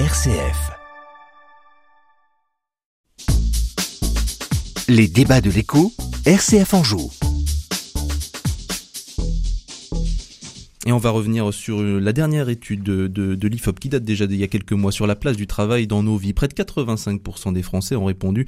RCF. Les débats de l'écho, RCF en joue. Et on va revenir sur euh, la dernière étude de, de, l'IFOP qui date déjà d'il y a quelques mois sur la place du travail dans nos vies. Près de 85% des Français ont répondu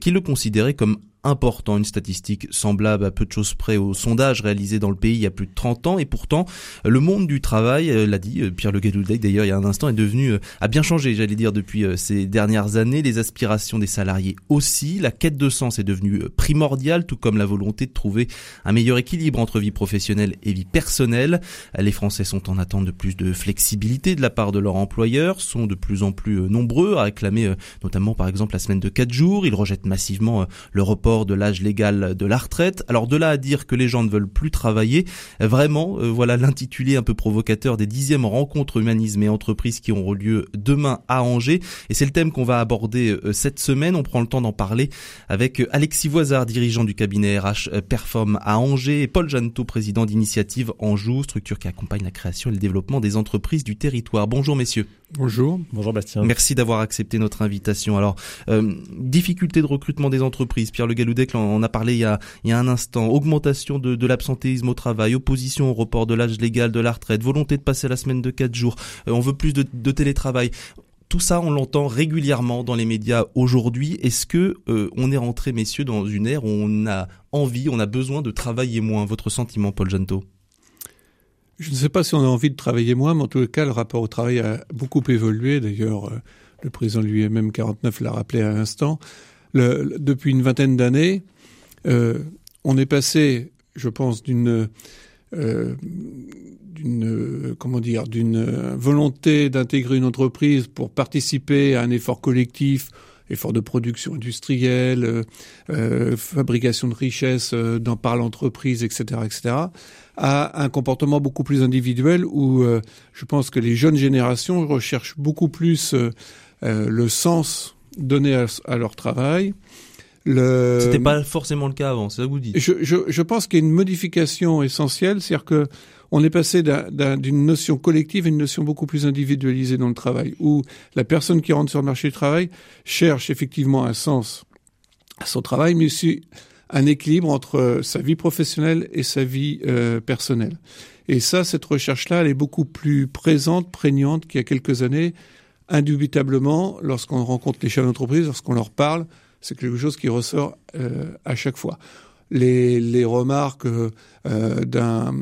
qu'ils le considéraient comme important, une statistique semblable à peu de choses près au sondage réalisé dans le pays il y a plus de 30 ans. Et pourtant le monde du travail, euh, l'a dit euh, Pierre Le Galoudec d'ailleurs il y a un instant, est devenu, euh, a bien changé j'allais dire depuis ces dernières années, les aspirations des salariés aussi, la quête de sens est devenue primordiale tout comme la volonté de trouver un meilleur équilibre entre vie professionnelle et vie personnelle. Les Français sont en attente de plus de flexibilité de la part de leurs employeurs, sont de plus en plus nombreux à réclamer notamment par exemple la semaine de 4 jours, ils rejettent massivement le report de l'âge légal de la retraite. Alors de là à dire que les gens ne veulent plus travailler, vraiment, euh, voilà l'intitulé un peu provocateur des dixièmes rencontres humanisme et entreprises qui auront lieu demain à Angers. Et c'est le thème qu'on va aborder euh, cette semaine. On prend le temps d'en parler avec euh, Alexis Voisard, dirigeant du cabinet RH Perform à Angers, et Paul Janto, président d'initiative Anjou, structure qui accompagne la création et le développement des entreprises du territoire. Bonjour messieurs. Bonjour. Bonjour Bastien. Merci d'avoir accepté notre invitation. Alors, euh, difficulté de recrutement des entreprises. Pierre Le Galoudec en a parlé il y a, un instant. Augmentation de, de l'absentéisme au travail, opposition au report de l'âge légal de la retraite, volonté de passer la semaine de 4 jours. Euh, on veut plus de, de télétravail. Tout ça, on l'entend régulièrement dans les médias aujourd'hui. Est-ce que euh, on est rentré, messieurs, dans une ère où on a envie, on a besoin de travailler moins? Votre sentiment, Paul Janto je ne sais pas si on a envie de travailler moins, mais en tout cas, le rapport au travail a beaucoup évolué. D'ailleurs, euh, le président lui-même 49 l'a rappelé à l'instant. depuis une vingtaine d'années, euh, on est passé, je pense, d'une euh, d'une comment dire d'une volonté d'intégrer une entreprise pour participer à un effort collectif effort de production industrielle, euh, euh, fabrication de richesses euh, dans par l'entreprise, etc., etc., à un comportement beaucoup plus individuel où je pense que les jeunes générations recherchent beaucoup plus le sens donné à, leur travail. Le... C'était pas forcément le cas avant, c'est ça que vous dites. Je, je, je pense qu'il y a une modification essentielle, c'est-à-dire que on est passé d'une notion collective à une notion beaucoup plus individualisée dans le travail, où la personne qui rentre sur le marché du travail cherche effectivement un sens à son travail, mais aussi un équilibre entre sa vie professionnelle et sa vie euh, personnelle. Et ça, cette recherche-là, elle est beaucoup plus présente, prégnante qu'il y a quelques années. Indubitablement, lorsqu'on rencontre les chefs d'entreprise, lorsqu'on leur parle, c'est quelque chose qui ressort euh, à chaque fois les, les remarques euh, d'un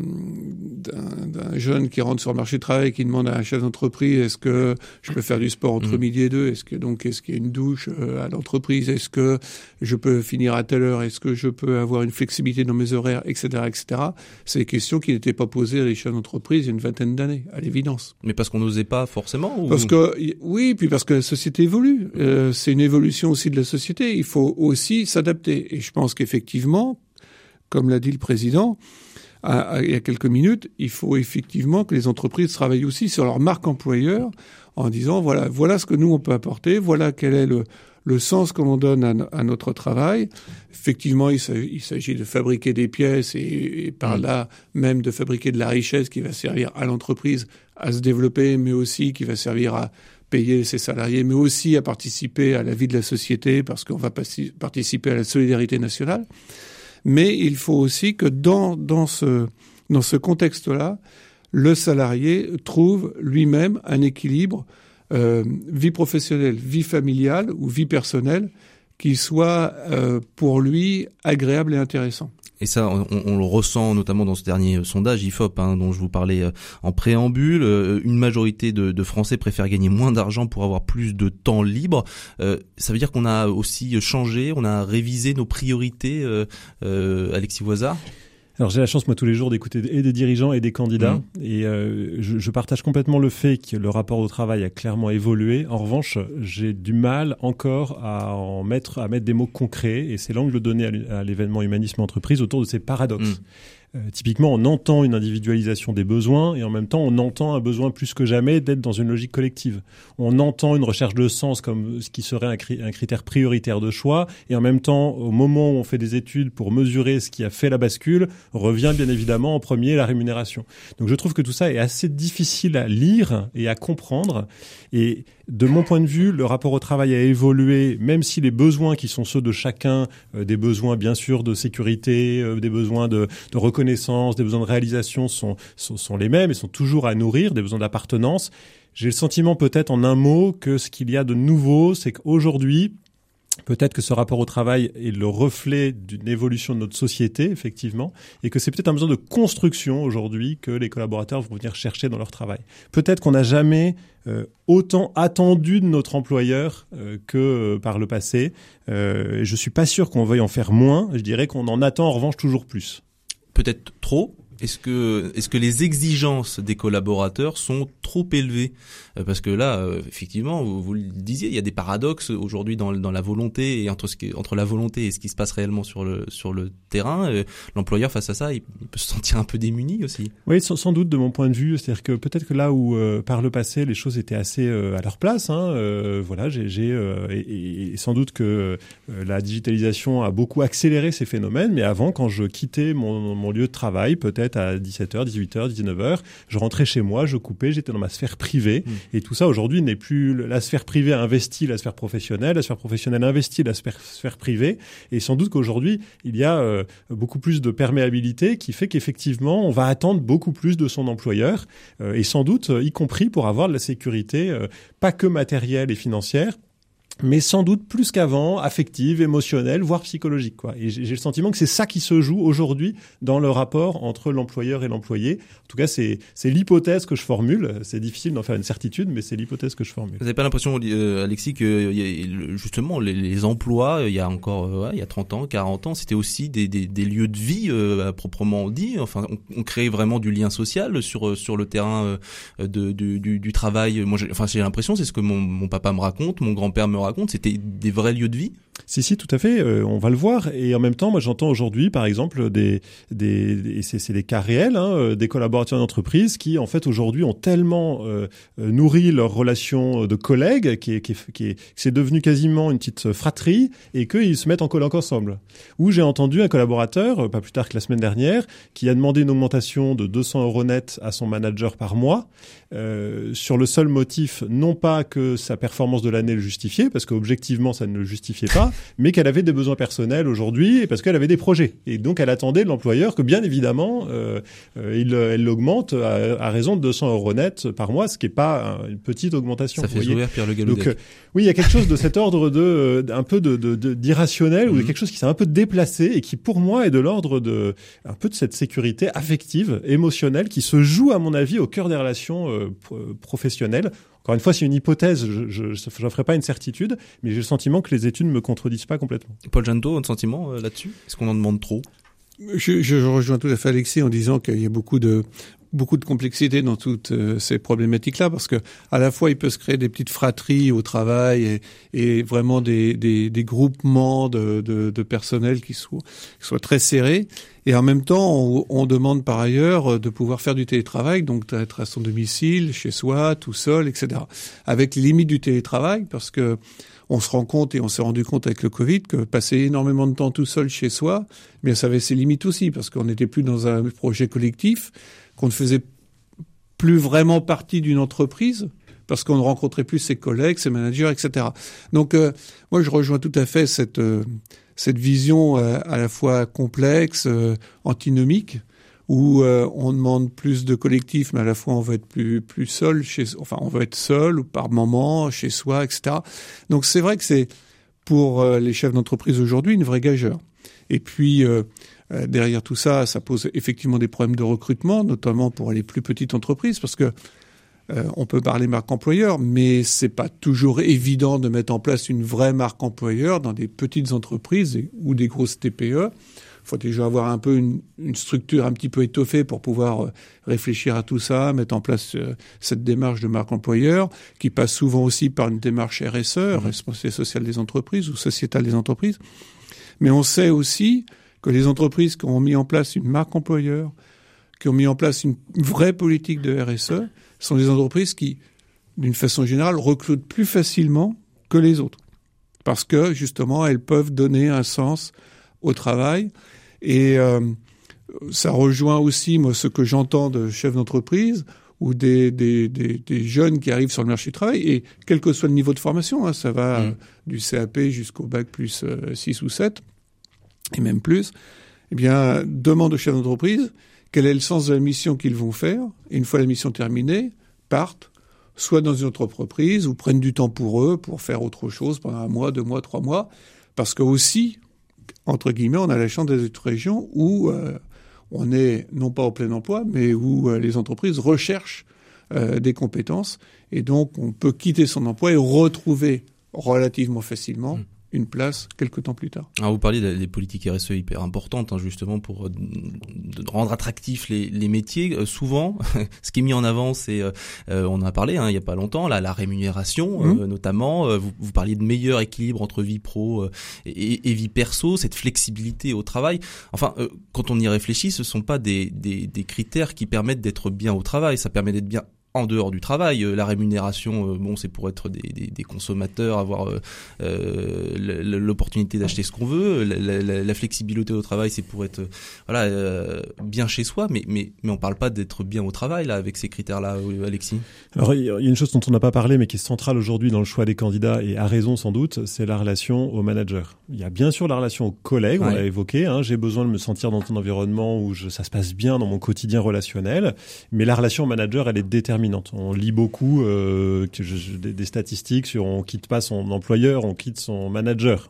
jeune qui rentre sur le marché du travail et qui demande à un chef d'entreprise est-ce que je peux faire du sport entre mm. midi et deux? Est-ce que donc est-ce qu'il y a une douche euh, à l'entreprise? Est-ce que je peux finir à telle heure? Est-ce que je peux avoir une flexibilité dans mes horaires, etc., etc. C'est des questions qui n'étaient pas posées à chefs d'entreprise il y a une vingtaine d'années, à l'évidence. Mais parce qu'on n'osait pas forcément Parce que oui, puis parce que la société évolue. Euh, c'est une évolution aussi de la société. Il faut aussi s'adapter. Et je pense qu'effectivement comme l'a dit le président il y a quelques minutes, il faut effectivement que les entreprises travaillent aussi sur leur marque employeur en disant voilà, voilà ce que nous on peut apporter, voilà quel est le, le sens que l'on donne à, notre travail. Effectivement, il s'agit de fabriquer des pièces et, par mm. là même de fabriquer de la richesse qui va servir à l'entreprise à se développer, mais aussi qui va servir à payer ses salariés, mais aussi à participer à la vie de la société parce qu'on va participer à la solidarité nationale. Mais il faut aussi que dans, dans ce, dans ce contexte-là, le salarié trouve lui-même un équilibre euh, vie professionnelle, vie familiale ou vie personnelle qui soit euh, pour lui agréable et intéressant. Et ça, on, le ressent notamment dans ce dernier sondage IFOP hein, dont je vous parlais euh, en préambule. Euh, une majorité de, Français préfèrent gagner moins d'argent pour avoir plus de temps libre. Euh, ça veut dire qu'on a aussi changé, on a révisé nos priorités, Alexis Voisard alors j'ai la chance moi tous les jours d'écouter et des dirigeants et des candidats mmh. et euh, je, je, partage complètement le fait que le rapport au travail a clairement évolué. En revanche, j'ai du mal encore à en mettre à mettre des mots concrets et c'est l'angle donné à l'événement humanisme entreprise autour de ces paradoxes. Mmh. Typiquement, on entend une individualisation des besoins et en même temps, on entend un besoin plus que jamais d'être dans une logique collective. On entend une recherche de sens comme ce qui serait un, critère prioritaire de choix et en même temps, au moment où on fait des études pour mesurer ce qui a fait la bascule, revient bien évidemment en premier la rémunération. Donc je trouve que tout ça est assez difficile à lire et à comprendre et de mon point de vue, le rapport au travail a évolué, même si les besoins qui sont ceux de chacun, euh, des besoins bien sûr de sécurité, euh, des besoins de, de, reconnaissance, des besoins de réalisation sont, sont, sont les mêmes et sont toujours à nourrir, des besoins d'appartenance. J'ai le sentiment peut-être en un mot que ce qu'il y a de nouveau, c'est qu'aujourd'hui, Peut-être que ce rapport au travail est le reflet d'une évolution de notre société, effectivement, et que c'est peut-être un besoin de construction aujourd'hui que les collaborateurs vont venir chercher dans leur travail. Peut-être qu'on n'a jamais euh, autant attendu de notre employeur euh, que euh, par le passé. Euh, je suis pas sûr qu'on veuille en faire moins. Je dirais qu'on en attend en revanche toujours plus. Peut-être trop est-ce que, est-ce que les exigences des collaborateurs sont trop élevées? Euh, Parce que là, euh, effectivement, vous, le disiez, il y a des paradoxes aujourd'hui dans, dans la volonté et entre entre la volonté et ce qui se passe réellement sur le sur le terrain. Euh, l'employeur face à ça, il, peut se sentir un peu démuni aussi. Oui, sans, doute de mon point de vue, c'est-à-dire que peut-être que là où par le passé les choses étaient assez à leur place, hein, voilà, j'ai, et, sans doute que la digitalisation a beaucoup accéléré ces phénomènes, mais avant, quand je quittais mon, mon lieu de travail, peut-être à 17h, 18h, 19h. Je rentrais chez moi, je coupais, j'étais dans ma sphère privée. Hmm. Et tout ça aujourd'hui n'est plus la sphère privée investit la sphère professionnelle, la sphère professionnelle investit la sphère, sphère privée. Et sans doute qu'aujourd'hui, il y a euh, beaucoup plus de perméabilité qui fait qu'effectivement, on va attendre beaucoup plus de son employeur. Euh, et sans doute, y compris pour avoir de la sécurité, euh, pas que matérielle et financière, mais sans doute plus qu'avant, affective, émotionnelle, voire psychologique. Quoi. Et j'ai le sentiment que c'est ça qui se joue aujourd'hui dans le rapport entre l'employeur et l'employé. En tout cas, c'est l'hypothèse que je formule. C'est difficile d'en faire une certitude, mais c'est l'hypothèse que je formule. Vous n'avez pas l'impression, euh, Alexis, que justement les, emplois, il y a encore euh, il y a 30 ans, 40 ans, c'était aussi des, des, des, lieux de vie euh, proprement dit. Enfin, on, on, crée vraiment du lien social sur sur le terrain de, du, du, du travail. Moi, enfin, j'ai l'impression, c'est ce que mon, mon papa me raconte, mon grand-père me raconte, c'était des vrais lieux de vie Si, si, tout à fait. Euh, on va le voir. Et en même temps, moi, j'entends aujourd'hui, par exemple, des, des, c'est des cas réels, hein, euh, des collaborateurs d'entreprise qui, en fait, aujourd'hui, ont tellement euh, nourri leur relation de collègues, qui est, qui est, qui est, c'est devenu quasiment une petite fratrie, et qu'ils se mettent en colloque ensemble. Où j'ai entendu un collaborateur, pas plus tard que la semaine dernière, qui a demandé une augmentation de 200 euros net à son manager par mois, euh, sur le seul motif, non pas que sa performance de l'année le justifiait, parce qu'objectivement ça ne le justifiait pas, mais qu'elle avait des besoins personnels aujourd'hui et parce qu'elle avait des projets. Et donc elle attendait de l'employeur que bien évidemment euh, euh il, elle l'augmente à, raison de 200 euros net par mois, ce qui est pas une petite augmentation. Ça fait sourire Pierre Le Donc euh, oui, il y a quelque chose de cet ordre de un peu de d'irrationnel ou de mhm. quelque chose qui s'est un peu déplacé et qui pour moi est de l'ordre de un peu de cette sécurité affective, émotionnelle qui se joue à mon avis au cœur des relations professionnelle. Encore une fois, c'est une hypothèse, je n'en ferai pas une certitude, mais j'ai le sentiment que les études ne me contredisent pas complètement. Paul Janto, un sentiment euh, là-dessus? Est-ce qu'on en demande trop? Je, je, rejoins tout à fait Alexis en disant qu'il y a beaucoup de beaucoup de complexité dans toutes euh, ces problématiques-là, parce que à la fois il peut se créer des petites fratries au travail et, vraiment des, groupements de, personnel qui soient, très serrés, et en même temps on, demande par ailleurs de pouvoir faire du télétravail, donc d'être à son domicile, chez soi, tout seul, etc. Avec les limites du télétravail, parce que on se rend compte et on s'est rendu compte avec le Covid que passer énormément de temps tout seul chez soi, mais ça avait ses limites aussi parce qu'on n'était plus dans un projet collectif qu'on ne faisait plus vraiment partie d'une entreprise parce qu'on ne rencontrait plus ses collègues, ses managers, etc. Donc euh, moi je rejoins tout à fait cette euh, cette vision euh, à la fois complexe, antinomique, où on demande plus de collectif, mais à la fois on veut être plus plus seul chez, enfin on veut être seul ou par moment chez soi, etc. Donc c'est vrai que c'est pour les chefs d'entreprise aujourd'hui une vraie gageure. Et puis euh, derrière tout ça, ça pose effectivement des problèmes de recrutement, notamment pour les plus petites entreprises, parce que euh, on peut parler marque employeur, mais c'est pas toujours évident de mettre en place une vraie marque employeur dans des petites entreprises ou des grosses TPE. Il faut déjà avoir un peu une, structure un petit peu étoffée pour pouvoir euh, réfléchir à tout ça, mettre en place cette démarche de marque employeur, qui passe souvent aussi par une démarche RSE, mmh. responsabilité sociale des entreprises ou sociétale des entreprises. Mais on sait aussi que les entreprises qui ont mis en place une marque employeur, qui ont mis en place une vraie politique de RSE, sont des entreprises qui, d'une façon générale, recrutent plus facilement que les autres. Parce que, justement, elles peuvent donner un sens au travail. Et euh, ça rejoint aussi, moi, ce que j'entends de chefs d'entreprise ou des, des, des, des, jeunes qui arrivent sur le marché du travail, et quel que soit le niveau de formation, hein, ça va mmh. du CAP jusqu'au bac plus 6 euh, ou 7, et même plus, eh bien, demande aux chefs d'entreprise quel est le sens de la mission qu'ils vont faire, et une fois la mission terminée, partent, soit dans une autre entreprise, ou prennent du temps pour eux, pour faire autre chose pendant un mois, deux mois, trois mois, parce que aussi, entre guillemets, on a la chance d'être une région où euh, on est non pas au plein emploi, mais où euh, les entreprises recherchent euh, des compétences, et donc on peut quitter son emploi et retrouver relativement facilement mmh une place quelques temps plus tard. Alors vous parliez des politiques RSE hyper importantes hein, justement pour euh, rendre attractifs les, les métiers. Euh, souvent, ce qui est mis en avant, c'est, euh, on en a parlé hein, il y a pas longtemps, là, la rémunération mmh. notamment. Vous, vous, parliez de meilleur équilibre entre vie pro et, et, vie perso, cette flexibilité au travail. Enfin, quand on y réfléchit, ce sont pas des, des, des critères qui permettent d'être bien au travail. Ça permet d'être bien en dehors du travail. Euh, la rémunération, euh, bon, c'est pour être des, des, des consommateurs, avoir euh, l'opportunité d'acheter ce qu'on veut. La, la, la, flexibilité au travail, c'est pour être voilà bien chez soi, mais mais mais on parle pas d'être bien au travail là avec ces critères-là, Alexis. Alors il y a une chose dont on n'a pas parlé, mais qui est centrale aujourd'hui dans le choix des candidats et à raison sans doute, c'est la relation au manager. Il y a bien sûr la relation aux collègues, on l'a évoqué. Hein, J'ai besoin de me sentir dans un environnement où je, ça se passe bien dans mon quotidien relationnel, mais la relation au manager, elle est on lit beaucoup euh, des, statistiques sur on quitte pas son employeur, on quitte son manager.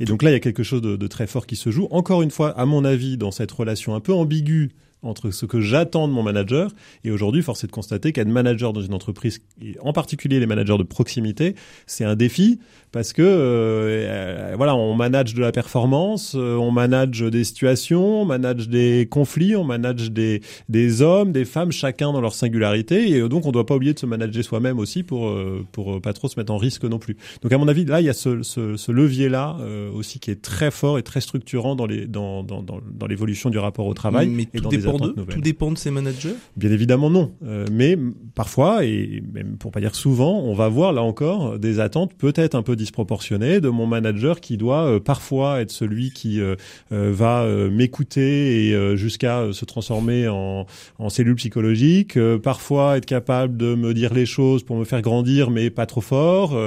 Et donc là, il y a quelque chose de très fort qui se joue. Encore une fois, à mon avis, dans cette relation un peu ambiguë entre ce que j'attends de mon manager et aujourd'hui, force est de constater qu'être manager dans une entreprise, et en particulier les managers de proximité, c'est un défi parce que euh, voilà, on manage de la performance, euh, on manage des situations, on manage des conflits, on manage des des hommes, des femmes, chacun dans leur singularité et donc on doit pas oublier de se manager soi-même aussi pour euh, pour pas trop se mettre en risque non plus. Donc à mon avis, là, il y a ce, ce, ce levier là aussi qui est très fort et très structurant dans les dans dans dans, dans l'évolution du rapport au travail Mais et dans tout dépend de ces managers Bien évidemment non. Euh, mais parfois, et même pour pas dire souvent, on va voir là encore des attentes peut-être un peu disproportionnées de mon manager qui doit euh, parfois être celui qui euh, va m'écouter et jusqu'à se transformer en, en cellule psychologique, parfois être capable de me dire les choses pour me faire grandir mais pas trop fort.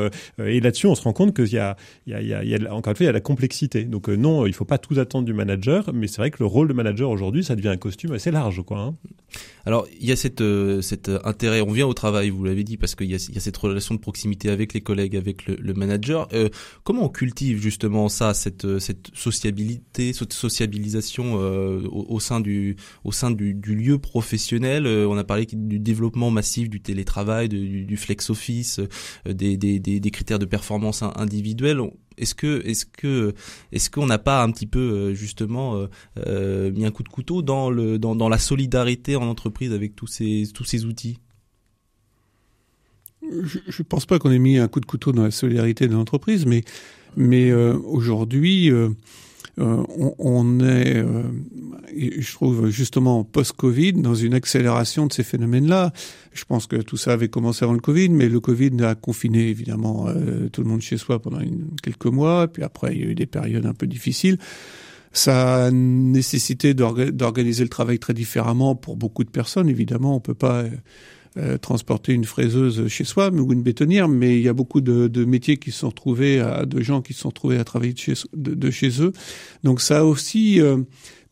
et là-dessus, on se rend compte qu'il y a, il y a, il y a, encore une fois, il y a la complexité. Donc non, il faut pas tout attendre du manager, mais c'est vrai que le rôle de manager aujourd'hui, ça devient un costume assez large, quoi. Hein. Alors, il y a cette, euh, cet intérêt, on vient au travail, vous l'avez dit, parce qu'il y, a, cette relation de proximité avec les collègues, avec le, manager. Euh, comment on cultive justement ça, cette, euh, cette sociabilité, cette sociabilisation euh, au, sein du, au sein du, lieu professionnel? On a parlé du développement massif du télétravail, du, flex office, des, des, des, critères de performance individuelle. Est-ce que, est-ce que, est-ce qu'on n'a pas un petit peu justement euh, mis un coup de couteau dans le, dans, dans la solidarité en entreprise avec tous ces, tous ces outils? Je ne pense pas qu'on ait mis un coup de couteau dans la solidarité de l'entreprise, mais, mais euh, aujourd'hui, euh, euh, on, on, est, je trouve justement post-Covid, dans une accélération de ces phénomènes-là. Je pense que tout ça avait commencé avant le Covid, mais le Covid a confiné évidemment tout le monde chez soi pendant quelques mois, puis après il y a eu des périodes un peu difficiles. Ça a nécessité d'organiser le travail très différemment pour beaucoup de personnes. Évidemment, on peut pas euh, euh, transporter une fraiseuse chez soi ou une bétonnière, mais il y a beaucoup de, de métiers qui se sont retrouvés, à, de gens qui se sont retrouvés à travailler de chez, de, chez eux. Donc ça a aussi euh,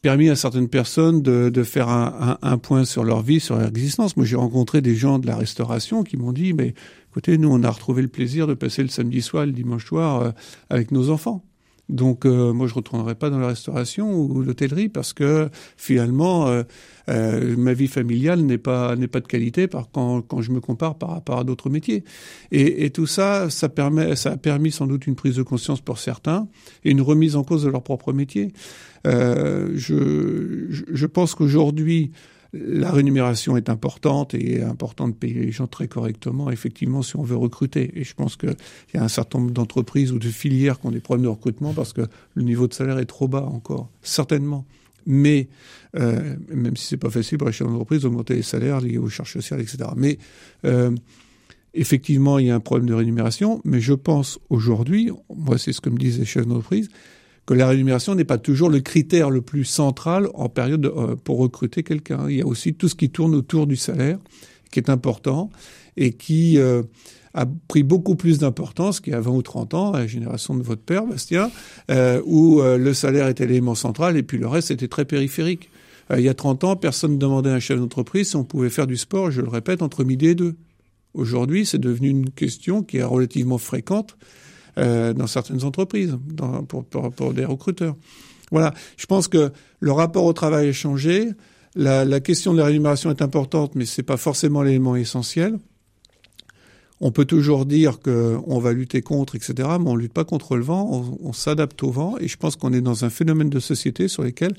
permis à certaines personnes de, de faire un, un, un, point sur leur vie, sur leur existence. Moi, j'ai rencontré des gens de la restauration qui m'ont dit, mais écoutez, nous, on a retrouvé le plaisir de passer le samedi soir, le dimanche soir avec nos enfants. Donc euh, moi je retournerai pas dans la restauration ou l'hôtellerie parce que finalement euh, euh, ma vie familiale n'est pas n'est pas de qualité par quand quand je me compare par rapport à d'autres métiers. Et, et, tout ça ça permet ça a permis sans doute une prise de conscience pour certains et une remise en cause de leur propre métier. je je pense qu'aujourd'hui la rémunération est importante et important de payer les gens très correctement, effectivement, si on veut recruter. Et je pense qu'il y a un certain nombre d'entreprises ou de filières qui ont des problèmes de recrutement parce que le niveau de salaire est trop bas encore, certainement. Mais euh, même si c'est pas facile pour les chefs d'entreprise d'augmenter les salaires liés aux charges sociales, etc. Mais euh, effectivement, il y a un problème de rémunération. Mais je pense aujourd'hui, moi c'est ce que me disent les chefs d'entreprise, que la rémunération n'est pas toujours le critère le plus central en période euh, pour recruter quelqu'un. Il y a aussi tout ce qui tourne autour du salaire, qui est important et qui euh, a pris beaucoup plus d'importance qu'il y a 20 ou 30 ans, à la génération de votre père, Bastien, euh, où le salaire était l'élément central et puis le reste était très périphérique. il y a 30 ans, personne ne demandait à un chef d'entreprise si on pouvait faire du sport, je le répète, entre midi et deux. Aujourd'hui, c'est devenu une question qui est relativement fréquente euh, dans certaines entreprises, dans, pour, pour, des recruteurs. Voilà, je pense que le rapport au travail a changé. La, la question de la rémunération est importante, mais c'est pas forcément l'élément essentiel. On peut toujours dire qu'on va lutter contre, etc., mais on lutte pas contre le vent, on, on s'adapte au vent, et je pense qu'on est dans un phénomène de société sur, lesquels,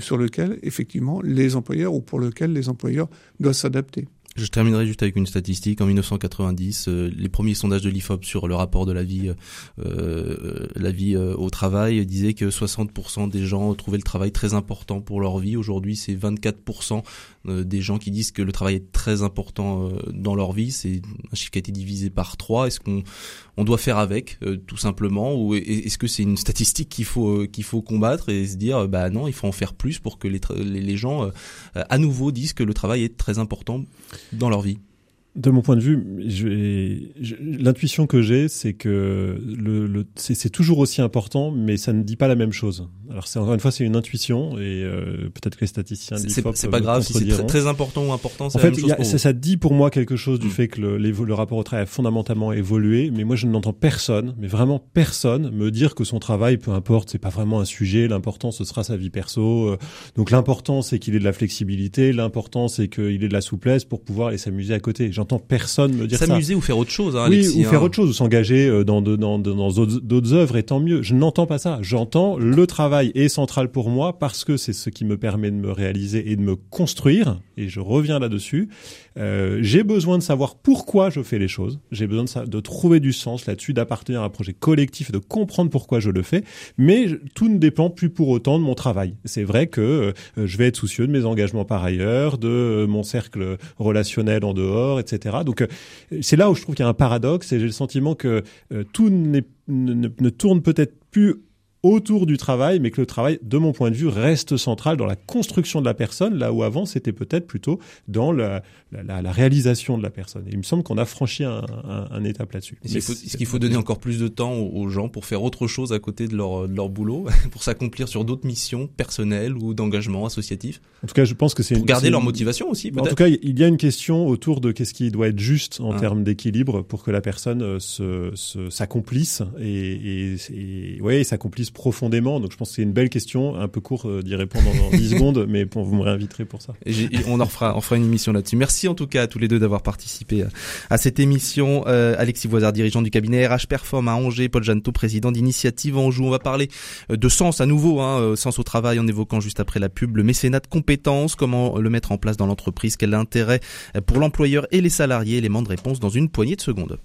sur lequel, effectivement, les employeurs, ou pour lequel les employeurs doivent s'adapter. Je terminerai juste avec une statistique. En 1990, euh, les premiers sondages de l'IFOP sur le rapport de la vie, euh, euh la vie euh, au travail disaient que 60% des gens trouvaient le travail très important pour leur vie. Aujourd'hui, c'est 24% des gens qui disent que le travail est très important dans leur vie. C'est un chiffre qui a été divisé par 3. Est-ce qu'on on doit faire avec, tout simplement, ou est-ce que c'est une statistique qu'il faut qu'il faut combattre et se dire, bah non, il faut en faire plus pour que les, les gens à nouveau disent que le travail est très important dans leur vie? De mon point de vue, l'intuition que j'ai, c'est que le, le c'est toujours aussi important, mais ça ne dit pas la même chose. Alors c'est encore une fois, c'est une intuition et euh, peut-être que les statisticiens c'est pas grave si c'est très, important ou important. En fait, ça, ça, dit pour moi quelque chose du mm. fait que le, le, rapport au travail a fondamentalement évolué, mais moi je n'entends personne, mais vraiment personne, me dire que son travail, peu importe, c'est pas vraiment un sujet. L'important ce sera sa vie perso. Euh. Donc l'important c'est qu'il ait de la flexibilité, l'important c'est qu'il ait de la souplesse pour pouvoir aller s'amuser à côté. J'entends personne me dire ça. S'amuser ou faire autre chose, hein, Oui, ou faire hein. autre chose, ou s'engager euh, dans dans dans d'autres œuvres, et tant mieux. Je n'entends pas ça. J'entends le travail est central pour moi parce que c'est ce qui me permet de me réaliser et de me construire. Et je reviens là-dessus. Euh, j'ai besoin de savoir pourquoi je fais les choses. J'ai besoin de, de trouver du sens là-dessus, d'appartenir à un projet collectif, de comprendre pourquoi je le fais. Mais tout ne dépend plus pour autant de mon travail. C'est vrai que euh, je vais être soucieux de mes engagements par ailleurs, de mon cercle relationnel en dehors, etc. Donc euh, c'est là où je trouve qu'il y a un paradoxe et j'ai le sentiment que euh, tout ne, ne tourne peut-être plus autour du travail, mais que le travail, de mon point de vue, reste central dans la construction de la personne, là où avant c'était peut-être plutôt dans la, la, la, réalisation de la personne. Et il me semble qu'on a franchi un, un, un étape là-dessus. Est-ce qu'il faut, donner encore plus de temps aux, gens pour faire autre chose à côté de leur, de leur boulot, pour s'accomplir sur d'autres missions personnelles ou d'engagement associatif En tout cas, je pense que c'est pour garder leur motivation aussi. En tout cas, il y a une question autour de qu'est-ce qui doit être juste en ah. termes d'équilibre pour que la personne euh, se s'accomplisse et, et, et ouais, s'accomplisse profondément. Donc je pense que c'est une belle question, un peu court euh, d'y répondre en 10 secondes, mais bon, vous me réinviterez pour ça. Et on en fera, on fera une émission là-dessus. Merci en tout cas à tous les deux d'avoir participé à, cette émission. Euh, Alexis Voisard, dirigeant du cabinet RH Perform à Angers, Paul Janto, président d'Initiative Anjou. On va parler euh, de sens à nouveau, hein, sens au travail en évoquant juste après la pub le mécénat de compétences, comment le mettre en place dans l'entreprise, quel intérêt pour l'employeur et les salariés, éléments de réponse dans une poignée de secondes.